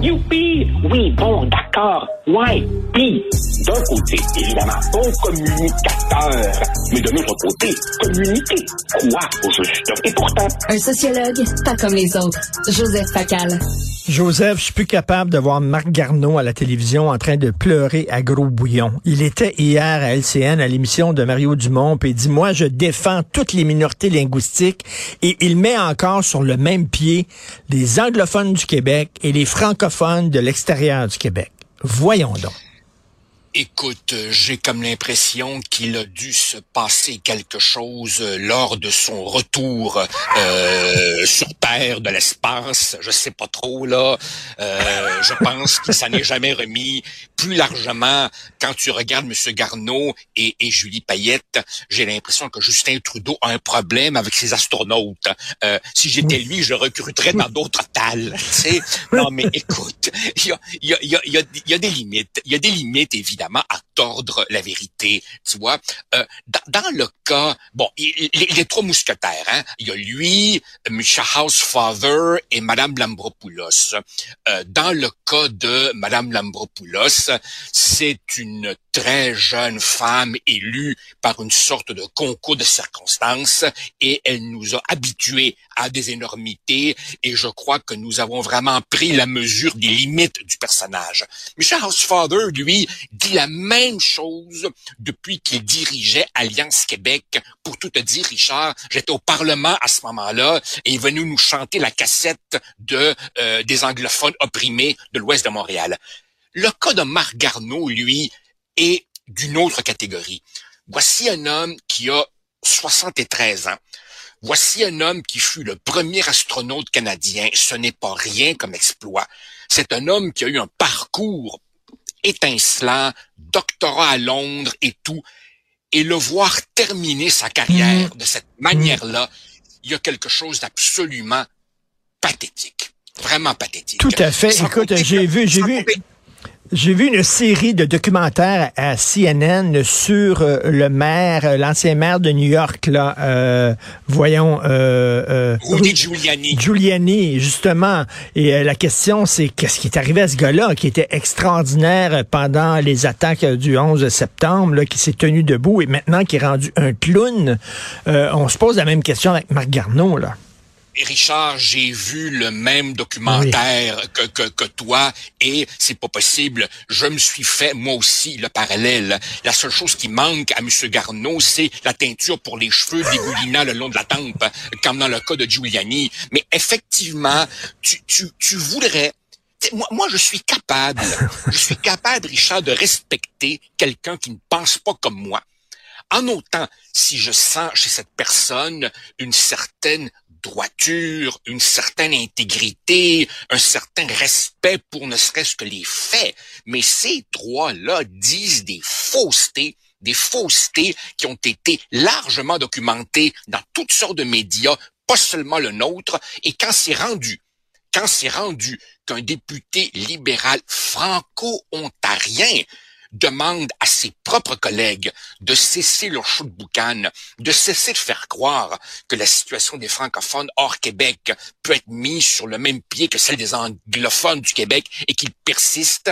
Youpi! Oui, bon, d'accord. Ouais, pis, d'un côté, évidemment, bon communicateur, mais de l'autre côté, communiquer quoi au juste? Et pourtant... Un sociologue, pas comme les autres. Joseph Facal. Joseph, je suis plus capable de voir Marc Garneau à la télévision en train de pleurer à gros bouillon. Il était hier à LCN à l'émission de Mario Dumont et il dit moi je défends toutes les minorités linguistiques et il met encore sur le même pied les anglophones du Québec et les francophones de l'extérieur du Québec. Voyons donc. Écoute, j'ai comme l'impression qu'il a dû se passer quelque chose lors de son retour euh, sur Terre de l'espace. Je sais pas trop là. Euh, je pense qu'il s'en est jamais remis. Plus largement, quand tu regardes M. Garneau et, Julie Payette, j'ai l'impression que Justin Trudeau a un problème avec ses astronautes. Euh, si j'étais lui, je recruterais dans d'autres tales. Non, mais écoute, il y a, y, a, y, a, y a des limites. Il y a des limites, évidemment tordre la vérité, tu vois. Euh, dans, le cas, bon, il, les trois mousquetaires, hein, il y a lui, Micha Housefather et Madame Lambropoulos. Euh, dans le cas de Madame Lambropoulos, c'est une très jeune femme élue par une sorte de concours de circonstances et elle nous a habitués à des énormités et je crois que nous avons vraiment pris la mesure des limites du personnage. Michel Housefather, lui, dit la même chose depuis qu'il dirigeait Alliance Québec. Pour tout te dire, Richard, j'étais au Parlement à ce moment-là et il venu nous chanter la cassette de euh, des anglophones opprimés de l'Ouest de Montréal. Le cas de Marc Garneau, lui, est d'une autre catégorie. Voici un homme qui a 73 ans. Voici un homme qui fut le premier astronaute canadien. Ce n'est pas rien comme exploit. C'est un homme qui a eu un parcours étincelant, doctorat à Londres et tout. Et le voir terminer sa carrière de cette manière-là, il y a quelque chose d'absolument pathétique. Vraiment pathétique. Tout à fait. Écoute, j'ai vu, j'ai vu. J'ai vu une série de documentaires à CNN sur euh, le maire, euh, l'ancien maire de New York, là, euh, voyons, euh, Rudy Giuliani. Giuliani, justement. Et la question, c'est qu'est-ce qui est arrivé à ce gars-là, qui était extraordinaire pendant les attaques du 11 septembre, là, qui s'est tenu debout et maintenant qui est rendu un clown? on se pose la même question avec Marc Garneau, là. Richard, j'ai vu le même documentaire oui. que, que, que, toi et c'est pas possible. Je me suis fait moi aussi le parallèle. La seule chose qui manque à M. Garneau, c'est la teinture pour les cheveux dégoulinant le long de la tempe, comme dans le cas de Giuliani. Mais effectivement, tu, tu, tu voudrais moi, moi, je suis capable, je suis capable, Richard, de respecter quelqu'un qui ne pense pas comme moi. En autant, si je sens chez cette personne une certaine droiture, une certaine intégrité, un certain respect pour ne serait-ce que les faits. Mais ces droits-là disent des faussetés, des faussetés qui ont été largement documentées dans toutes sortes de médias, pas seulement le nôtre, et quand c'est rendu, quand c'est rendu qu'un député libéral franco-ontarien demande à ses propres collègues de cesser leur show de boucan, de cesser de faire croire que la situation des francophones hors Québec peut être mise sur le même pied que celle des anglophones du Québec et qu'ils persistent,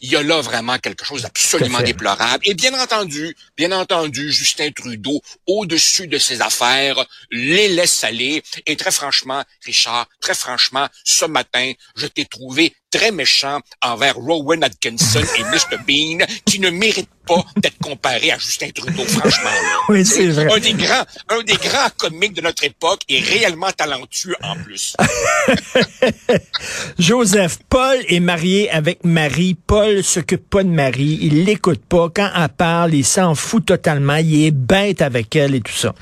il y a là vraiment quelque chose d'absolument déplorable. Et bien entendu, bien entendu, Justin Trudeau, au-dessus de ses affaires, les laisse aller. Et très franchement, Richard, très franchement, ce matin, je t'ai trouvé très méchant envers Rowan Atkinson et Mr. Bean, qui ne méritent pas d'être comparés à Justin Trudeau, franchement. Oui, c'est vrai. Un des grands, un des grands comiques de notre époque et réellement talentueux en plus. Joseph, Paul est marié avec Marie. Paul s'occupe pas de Marie. Il l'écoute pas. Quand elle parle, il s'en fout totalement. Il est bête avec elle et tout ça.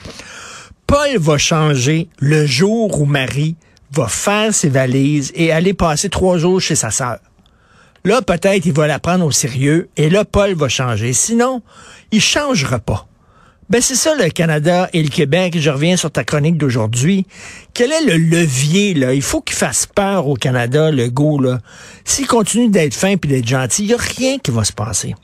Paul va changer le jour où Marie va faire ses valises et aller passer trois jours chez sa sœur. Là, peut-être, il va la prendre au sérieux et là, Paul va changer. Sinon, il changera pas. Ben c'est ça le Canada et le Québec. Je reviens sur ta chronique d'aujourd'hui. Quel est le levier là? Il faut qu'il fasse peur au Canada, le go là. S'il continue d'être fin puis d'être gentil, il y a rien qui va se passer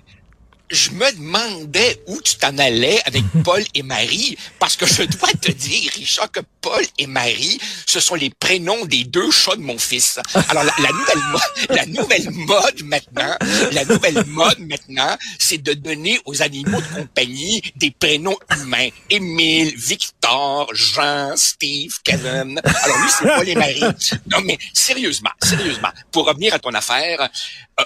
je me demandais où tu t'en allais avec Paul et Marie, parce que je dois te dire, Richard, que Paul et Marie, ce sont les prénoms des deux chats de mon fils. Alors, la, nouvelle, mode, la nouvelle mode maintenant, la nouvelle mode maintenant, c'est de donner aux animaux de compagnie des prénoms humains. Émile, Victor, Jean, Steve, Kevin. Alors, lui, c'est Paul et Marie. Non, mais sérieusement, sérieusement, pour revenir à ton affaire,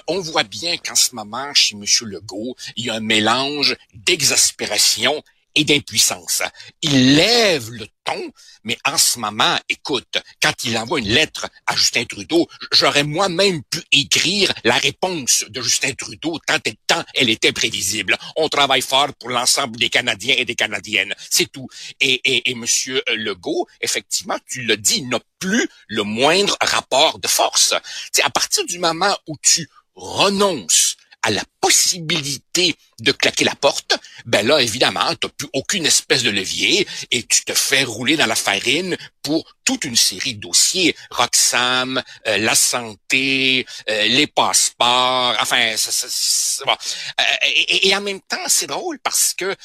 on voit bien qu'en ce moment, chez M. Legault, il y a un mélange d'exaspération et d'impuissance. Il lève le ton, mais en ce moment, écoute, quand il envoie une lettre à Justin Trudeau, j'aurais moi-même pu écrire la réponse de Justin Trudeau tant et tant elle était prévisible. On travaille fort pour l'ensemble des Canadiens et des Canadiennes, c'est tout. Et, et, et Monsieur Legault, effectivement, tu le dis, n'a plus le moindre rapport de force. C'est à partir du moment où tu renonces à la possibilité de claquer la porte, ben là, évidemment, tu n'as plus aucune espèce de levier et tu te fais rouler dans la farine pour toute une série de dossiers. Roxham, euh, la santé, euh, les passeports, enfin, ça, ça, euh, et, et, en même temps, c'est drôle parce que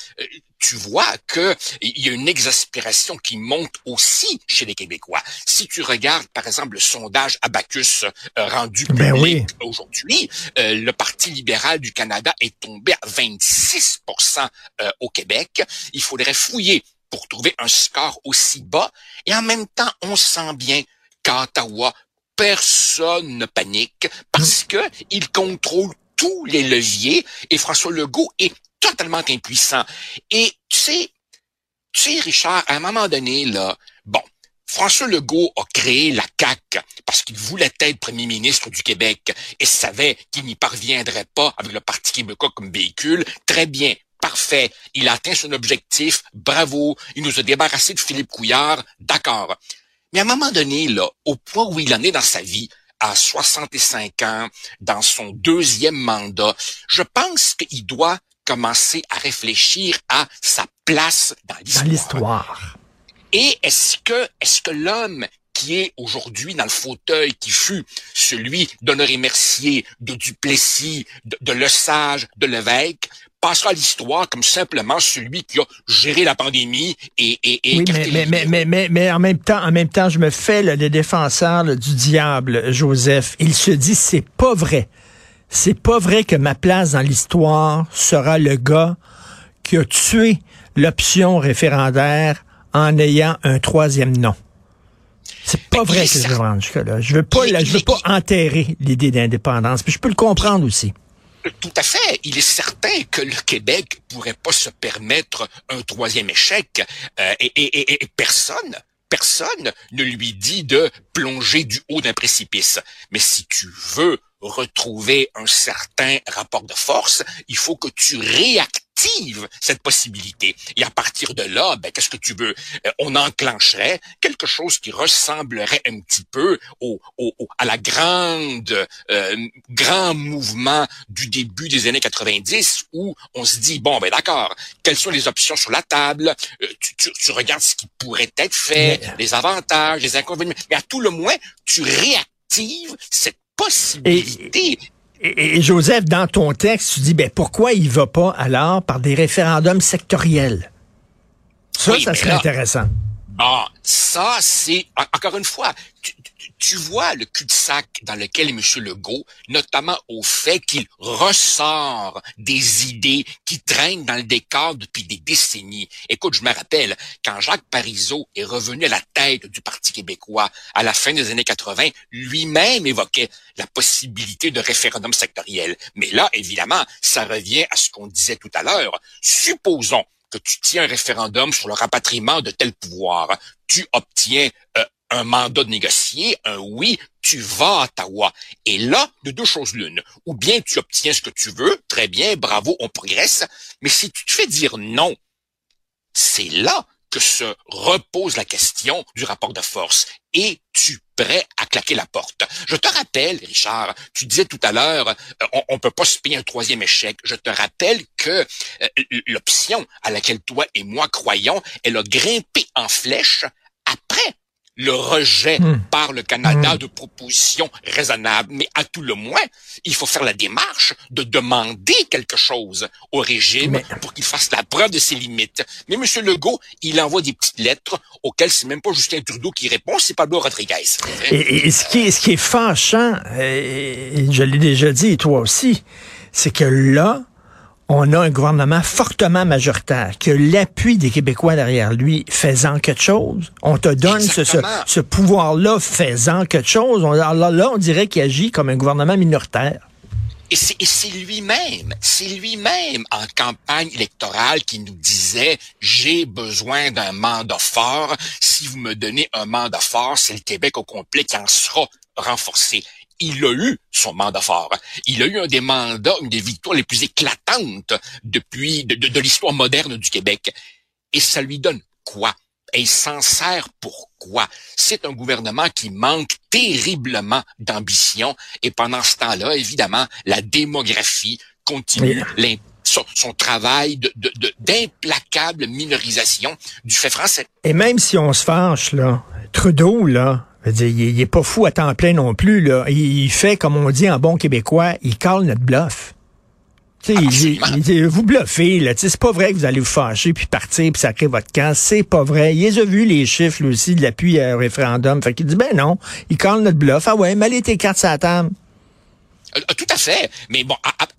tu vois que il y a une exaspération qui monte aussi chez les Québécois. Si tu regardes, par exemple, le sondage Abacus rendu ben public aujourd'hui, le Parti libéral du Canada est tombé à 26% euh, au Québec. Il faudrait fouiller pour trouver un score aussi bas. Et en même temps, on sent bien qu'à Ottawa, personne ne panique parce que il contrôle tous les leviers et François Legault est totalement impuissant. Et tu sais, tu sais, Richard, à un moment donné, là, bon, François Legault a créé la CAQ parce qu'il voulait être premier ministre du Québec et savait qu'il n'y parviendrait pas avec le Parti québécois comme véhicule. Très bien, parfait. Il a atteint son objectif. Bravo. Il nous a débarrassé de Philippe Couillard. D'accord. Mais à un moment donné, là, au point où il en est dans sa vie, à 65 ans, dans son deuxième mandat, je pense qu'il doit commencer à réfléchir à sa place dans l'histoire. Dans l'histoire. Et est-ce que, est-ce que l'homme qui est aujourd'hui dans le fauteuil qui fut celui d'Honoré Mercier, de Duplessis, de, de Lesage, de Lévesque, passera à l'histoire comme simplement celui qui a géré la pandémie et, et, et oui, mais, mais, mais, mais, mais, en même temps, en même temps, je me fais le, défenseur du diable, Joseph. Il se dit c'est pas vrai. C'est pas vrai que ma place dans l'histoire sera le gars qui a tué l'option référendaire en ayant un troisième nom. C'est pas vrai que je veux rendre jusque-là. Je veux pas, je veux pas enterrer l'idée d'indépendance. Puis je peux le comprendre aussi. Tout à fait. Il est certain que le Québec pourrait pas se permettre un troisième échec. Euh, et, et, et, personne, personne ne lui dit de plonger du haut d'un précipice. Mais si tu veux retrouver un certain rapport de force, il faut que tu réactives cette possibilité. Et à partir de là, ben, qu'est-ce que tu veux? Euh, on enclencherait quelque chose qui ressemblerait un petit peu au, au, à la grande, euh, grand mouvement du début des années 90 où on se dit, bon, ben d'accord, quelles sont les options sur la table? Euh, tu, tu, tu, regardes ce qui pourrait être fait, les avantages, les inconvénients, mais à tout le moins, tu réactives cette possibilité. Et, Joseph, dans ton texte, tu dis ben pourquoi il va pas alors par des référendums sectoriels? Ça, ça serait intéressant. Bon, ça c'est encore une fois, tu vois le cul-de-sac dans lequel est M. Legault, notamment au fait qu'il ressort des idées qui traînent dans le décor depuis des décennies. Écoute, je me rappelle, quand Jacques Parizeau est revenu à la tête du Parti québécois à la fin des années 80, lui-même évoquait la possibilité de référendum sectoriel. Mais là, évidemment, ça revient à ce qu'on disait tout à l'heure. Supposons que tu tiens un référendum sur le rapatriement de tel pouvoir. Tu obtiens euh, un mandat de négocier, un oui, tu vas à Ottawa. Et là, de deux choses l'une. Ou bien tu obtiens ce que tu veux, très bien, bravo, on progresse. Mais si tu te fais dire non, c'est là que se repose la question du rapport de force. es-tu prêt à claquer la porte? Je te rappelle, Richard, tu disais tout à l'heure, euh, on, ne peut pas se payer un troisième échec. Je te rappelle que euh, l'option à laquelle toi et moi croyons, elle a grimpé en flèche après le rejet hmm. par le Canada hmm. de propositions raisonnables. Mais à tout le moins, il faut faire la démarche de demander quelque chose au régime pour qu'il fasse la preuve de ses limites. Mais M. Legault, il envoie des petites lettres auxquelles c'est même pas Justin Trudeau qui répond, c'est Pablo Rodriguez. Et, et, ce, qui est, ce qui est fâchant, et je l'ai déjà dit, et toi aussi, c'est que là, on a un gouvernement fortement majoritaire, qui a l'appui des Québécois derrière lui, faisant quelque chose. On te donne ce, ce, pouvoir-là, faisant quelque chose. On, là, là, on dirait qu'il agit comme un gouvernement minoritaire. Et c'est lui-même, c'est lui-même en campagne électorale qui nous disait j'ai besoin d'un mandat fort. Si vous me donnez un mandat fort, c'est le Québec au complet qui en sera renforcé il a eu son mandat fort. Il a eu un des mandats, une des victoires les plus éclatantes depuis de, de, l'histoire moderne du Québec. Et ça lui donne quoi? Et il s'en sert pourquoi? C'est un gouvernement qui manque terriblement d'ambition et pendant ce temps-là, évidemment, la démographie continue son, son, travail d'implacable minorisation du fait français. Et même si on se fâche, là, Trudeau, là, il, est pas fou à temps plein non plus. Là. Il, fait, comme on dit en bon québécois, il cale notre bluff. il, vous bluffez, là. C'est pas vrai que vous allez vous fâcher puis partir puis sacrer votre camp. C'est pas vrai. Il a vu les chiffres, aussi, de l'appui au référendum. Fait qu'il dit, ben non, il cale notre bluff. Ah ouais, mais tes cartes la table. Euh, tout à fait. Mais bon,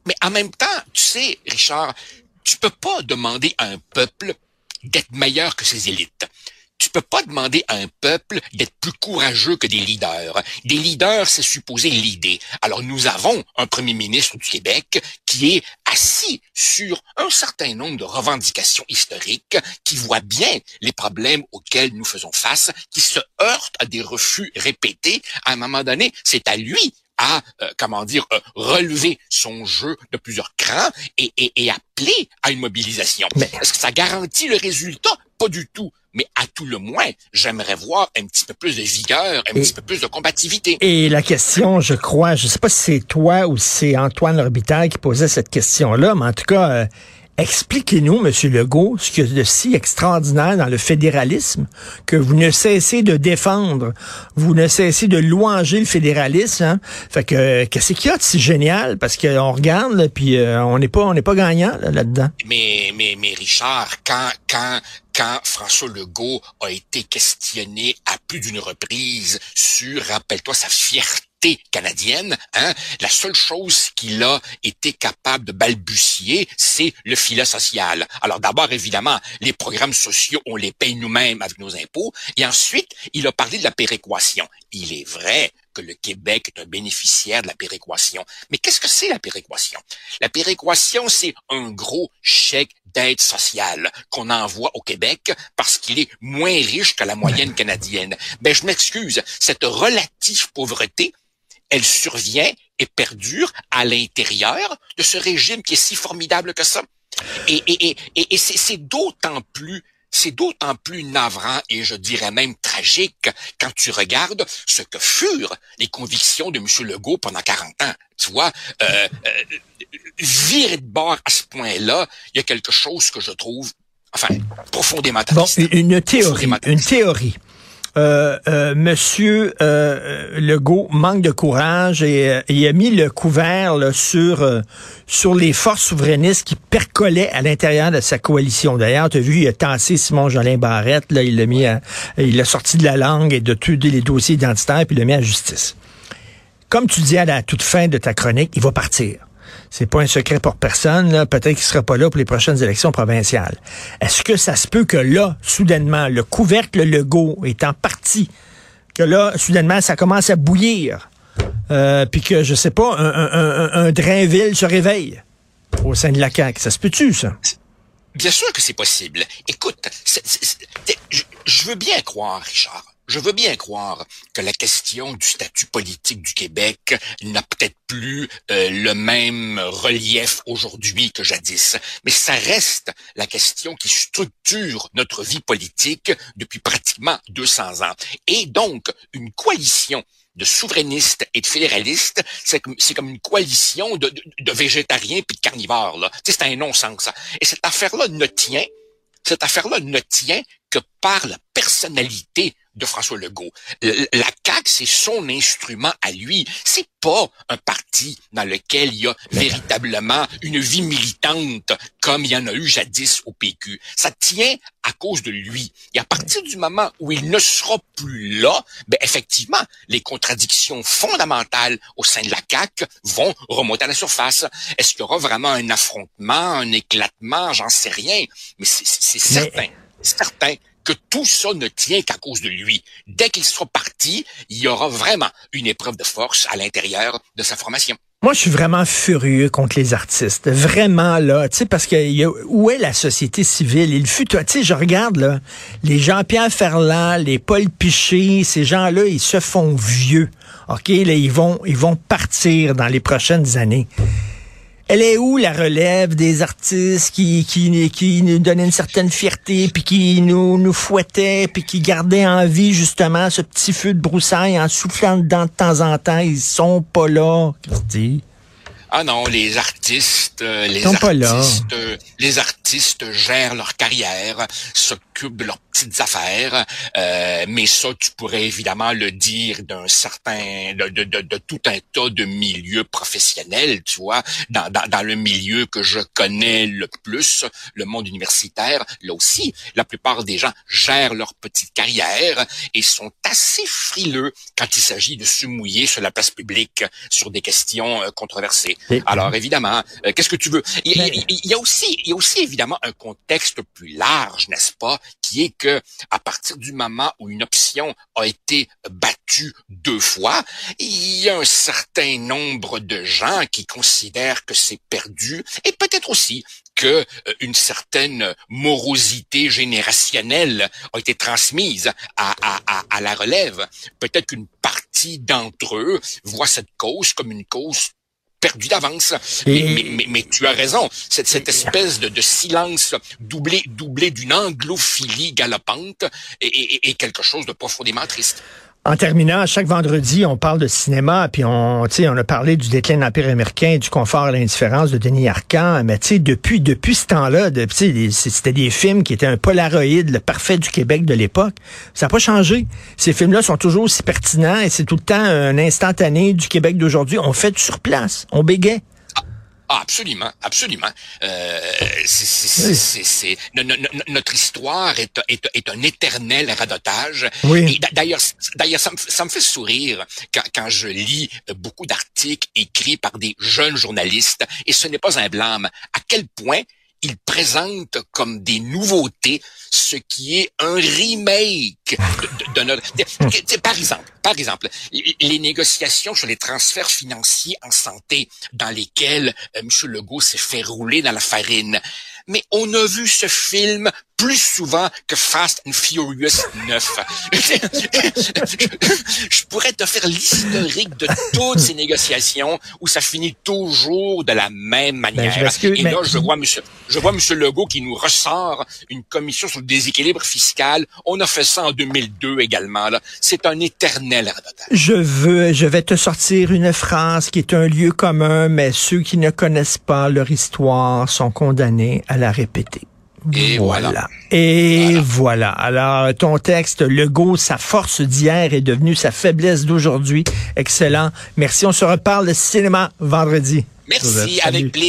mais en même temps, tu sais, Richard, tu peux pas demander à un peuple d'être meilleur que ses élites tu peux pas demander à un peuple d'être plus courageux que des leaders. Des leaders, c'est supposé l'idée. Alors nous avons un premier ministre du Québec qui est assis sur un certain nombre de revendications historiques, qui voit bien les problèmes auxquels nous faisons face, qui se heurte à des refus répétés. À un moment donné, c'est à lui à, euh, comment dire, euh, relever son jeu de plusieurs crans et, et, et appeler à une mobilisation. Est-ce que ça garantit le résultat? Pas du tout mais à tout le moins, j'aimerais voir un petit peu plus de vigueur, un petit peu plus de combativité. Et la question, je crois, je sais pas si c'est toi ou si c'est Antoine L'Orbital qui posait cette question-là, mais en tout cas, euh, Expliquez-nous, Monsieur Legault, ce qu'il y de si extraordinaire dans le fédéralisme que vous ne cessez de défendre, vous ne cessez de louanger le fédéralisme. Hein? Fait que qu'est-ce qu'il y a de si génial? Parce qu'on regarde, là, puis euh, on n'est pas, on n'est pas gagnant là-dedans. mais, mais, mais Richard, quand, quand, quand François Legault a été questionné à plus d'une reprise sur, rappelle-toi, sa fierté canadienne, hein, la seule chose qu'il a été capable de balbutier, c'est le filet social. Alors d'abord, évidemment, les programmes sociaux, on les paye nous-mêmes avec nos impôts. Et ensuite, il a parlé de la péréquation. Il est vrai que le Québec est un bénéficiaire de la péréquation. Mais qu'est-ce que c'est la péréquation? La péréquation, c'est un gros chèque d'aide sociale qu'on envoie au Québec parce qu'il est moins riche que la moyenne canadienne. Ben, je m'excuse, cette relative pauvreté elle survient et perdure à l'intérieur de ce régime qui est si formidable que ça. Et, et, et, et c'est d'autant plus c'est d'autant plus navrant et je dirais même tragique quand tu regardes ce que furent les convictions de M. Legault pendant 40 ans. Tu vois, euh, euh, virer de bord à ce point-là, il y a quelque chose que je trouve, enfin, profondément triste. Bon, une théorie, une théorie. Euh, euh, Monsieur euh, Legault manque de courage et euh, il a mis le couvert sur sur les forces souverainistes qui percolaient à l'intérieur de sa coalition. D'ailleurs, tu as vu, il a tassé Simon Jolin Barrette, là, il l'a mis, il a sorti de la langue et de tous les dossiers identitaires puis il l'a mis à justice. Comme tu dis à la toute fin de ta chronique, il va partir c'est pas un secret pour personne, peut-être qu'il sera pas là pour les prochaines élections provinciales. Est-ce que ça se peut que là, soudainement, le couvercle Legault en parti, que là, soudainement, ça commence à bouillir, euh, puis que, je sais pas, un, Drainville se réveille au sein de la CAQ? Ça se peut-tu, ça? Bien sûr que c'est possible. Écoute, je veux bien croire, Richard, je veux bien croire que la question du statut politique du Québec n'a peut-être plus euh, le même relief aujourd'hui que jadis, mais ça reste la question qui structure notre vie politique depuis pratiquement 200 ans. Et donc, une coalition de souverainistes et de fédéralistes, c'est comme, une coalition de, de, végétariens puis de carnivores. Là. c'est un non-sens. Et cette affaire-là ne tient, cette affaire-là ne tient que par la personnalité de François Legault. La CAQ, c'est son instrument à lui. C'est pas un parti dans lequel il y a véritablement une vie militante comme il y en a eu jadis au PQ. Ça tient à cause de lui. Et à partir du moment où il ne sera plus là, ben effectivement, les contradictions fondamentales au sein de la CAQ vont remonter à la surface. Est-ce qu'il y aura vraiment un affrontement, un éclatement? J'en sais rien. Mais c'est certain, certain que tout ça ne tient qu'à cause de lui. Dès qu'il sera parti, il y aura vraiment une épreuve de force à l'intérieur de sa formation. Moi, je suis vraiment furieux contre les artistes. Vraiment, là. Tu sais, parce que où est la société civile? Il fut, tu sais, je regarde, là, les Jean-Pierre Ferland, les Paul Piché, ces gens-là, ils se font vieux. OK? Là, ils vont, ils vont partir dans les prochaines années. Elle est où la relève des artistes qui, qui, qui nous donnaient une certaine fierté, puis qui nous, nous fouettaient, puis qui gardaient en vie justement ce petit feu de broussaille en soufflant dedans de temps en temps? Ils sont pas là, Christy. Ah non, les artistes, euh, les artistes, euh, les artistes gèrent leur carrière, s'occupent de leurs petites affaires, euh, mais ça, tu pourrais évidemment le dire d'un certain, de, de, de, tout un tas de milieux professionnels, tu vois, dans, dans, dans, le milieu que je connais le plus, le monde universitaire, là aussi, la plupart des gens gèrent leur petite carrière et sont assez frileux quand il s'agit de se mouiller sur la place publique sur des questions controversées. Alors évidemment, euh, qu'est-ce que tu veux? Il, y a aussi, il y a aussi évidemment un contexte plus large, n'est-ce pas, qui que à partir du moment où une option a été battue deux fois, il y a un certain nombre de gens qui considèrent que c'est perdu, et peut-être aussi que euh, une certaine morosité générationnelle a été transmise à la relève. Peut-être qu'une partie d'entre eux voit cette cause comme une cause perdu d'avance. Mais, tu as raison, cette, cette espèce de, de, silence doublé, doublé d'une anglophilie galopante est, quelque chose de profondément triste. En terminant, chaque vendredi, on parle de cinéma, puis on, on a parlé du déclin de l'Empire américain, du confort et l'indifférence de Denis Arcand. Mais depuis, depuis ce temps-là, c'était des films qui étaient un polaroïde, le parfait du Québec de l'époque. Ça n'a pas changé. Ces films-là sont toujours aussi pertinents et c'est tout le temps un instantané du Québec d'aujourd'hui. On fait sur place, on bégait. Ah, absolument, absolument. Euh, c'est, notre histoire est, est, est, un éternel radotage. Oui. d'ailleurs, d'ailleurs, ça, ça, me fait sourire quand, quand je lis beaucoup d'articles écrits par des jeunes journalistes, et ce n'est pas un blâme. À quel point il présente comme des nouveautés ce qui est un remake de, notre... par exemple, par exemple, les négociations sur les transferts financiers en santé dans lesquels euh, M. Legault s'est fait rouler dans la farine. Mais on a vu ce film plus souvent que Fast and Furious 9. je pourrais te faire l'historique de toutes ces négociations où ça finit toujours de la même ben, manière. Et là, je vois monsieur, je vois monsieur Legault qui nous ressort une commission sur le déséquilibre fiscal. On a fait ça en 2002 également, là. C'est un éternel radotage. Je veux, je vais te sortir une phrase qui est un lieu commun, mais ceux qui ne connaissent pas leur histoire sont condamnés à la répéter. Et voilà. Et voilà. Alors, ton texte, le go, sa force d'hier est devenue sa faiblesse d'aujourd'hui. Excellent. Merci. On se reparle de cinéma vendredi. Merci, avec plaisir.